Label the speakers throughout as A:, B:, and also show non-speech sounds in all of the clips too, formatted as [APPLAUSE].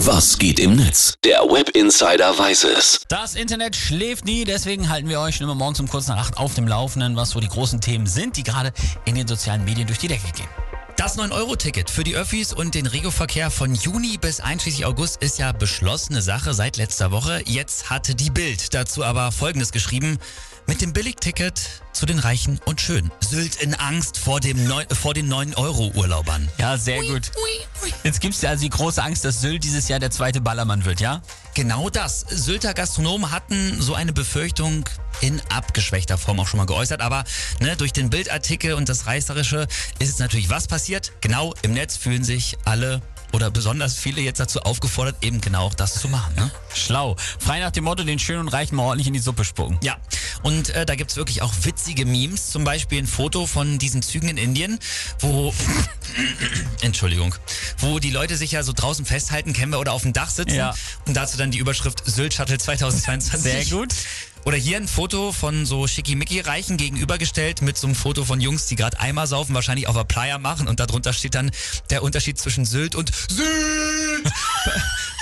A: Was geht im Netz? Der Web Insider weiß es.
B: Das Internet schläft nie, deswegen halten wir euch immer morgens um kurz nach acht auf dem Laufenden, was so die großen Themen sind, die gerade in den sozialen Medien durch die Decke gehen.
C: Das 9-Euro-Ticket für die Öffis und den Regioverkehr von Juni bis einschließlich August ist ja beschlossene Sache seit letzter Woche. Jetzt hatte die Bild dazu aber Folgendes geschrieben. Mit dem Billigticket zu den Reichen und Schönen. Sylt in Angst vor, dem Neu vor den 9-Euro-Urlaubern.
B: Ja, sehr gut. Jetzt gibt es ja also die große Angst, dass Sylt dieses Jahr der zweite Ballermann wird, ja?
C: Genau das. Sylter Gastronomen hatten so eine Befürchtung in abgeschwächter Form auch schon mal geäußert. Aber ne, durch den Bildartikel und das Reißerische ist es natürlich was passiert. Genau im Netz fühlen sich alle oder besonders viele jetzt dazu aufgefordert, eben genau auch das zu machen. Ne?
B: Schlau. Frei nach dem Motto, den Schönen und Reichen mal ordentlich in die Suppe spucken.
C: Ja, und äh, da gibt's wirklich auch witzige Memes. Zum Beispiel ein Foto von diesen Zügen in Indien, wo, Entschuldigung, wo die Leute sich ja so draußen festhalten, kennen wir, oder auf dem Dach sitzen.
B: Ja.
C: Und dazu dann die Überschrift Sylt Shuttle 2022.
B: Sehr gut.
C: Oder hier ein Foto von so Schickimicki-Reichen gegenübergestellt mit so einem Foto von Jungs, die gerade Eimer saufen, wahrscheinlich auf der Playa machen und darunter steht dann der Unterschied zwischen Sylt und Sylt [LAUGHS]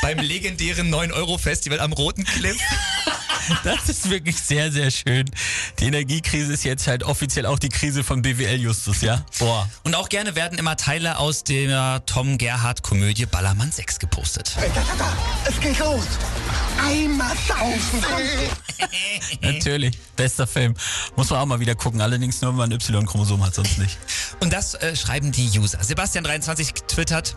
C: beim legendären 9-Euro-Festival am Roten Cliff. [LAUGHS]
B: Das ist wirklich sehr, sehr schön. Die Energiekrise ist jetzt halt offiziell auch die Krise von BWL Justus, ja?
C: Boah. Und auch gerne werden immer Teile aus der Tom Gerhardt-Komödie Ballermann 6 gepostet.
D: Hey, da, da, da. Es geht los. Einmal saufen. [LAUGHS]
B: Natürlich. Bester Film. Muss man auch mal wieder gucken. Allerdings nur, wenn man ein Y-Chromosom hat, sonst nicht.
C: Und das äh, schreiben die User. Sebastian23 twittert.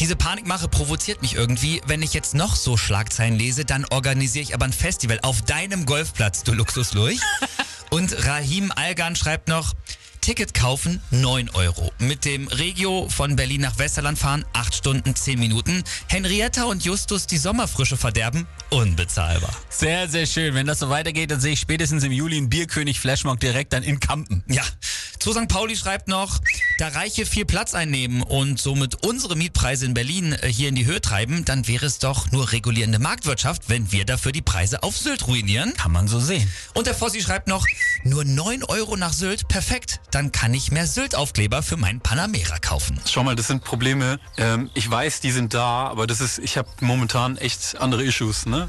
C: Diese Panikmache provoziert mich irgendwie. Wenn ich jetzt noch so Schlagzeilen lese, dann organisiere ich aber ein Festival auf deinem Golfplatz, du Luxuslurch. [LAUGHS] Und Rahim Algan schreibt noch, Ticket kaufen 9 Euro. Mit dem Regio von Berlin nach Westerland fahren 8 Stunden 10 Minuten. Henrietta und Justus die Sommerfrische verderben unbezahlbar.
B: Sehr, sehr schön. Wenn das so weitergeht, dann sehe ich spätestens im Juli einen Bierkönig Flashmob direkt dann in Kampen.
C: Ja. Zu St. Pauli schreibt noch, da Reiche viel Platz einnehmen und somit unsere Mietpreise in Berlin äh, hier in die Höhe treiben, dann wäre es doch nur regulierende Marktwirtschaft, wenn wir dafür die Preise auf Sylt ruinieren.
B: Kann man so sehen.
C: Und der Fossi schreibt noch, nur 9 Euro nach Sylt, perfekt. Dann kann ich mehr Sylt-Aufkleber für meinen Panamera kaufen.
E: Schau mal, das sind Probleme. Ähm, ich weiß, die sind da, aber das ist, ich habe momentan echt andere Issues. Ne?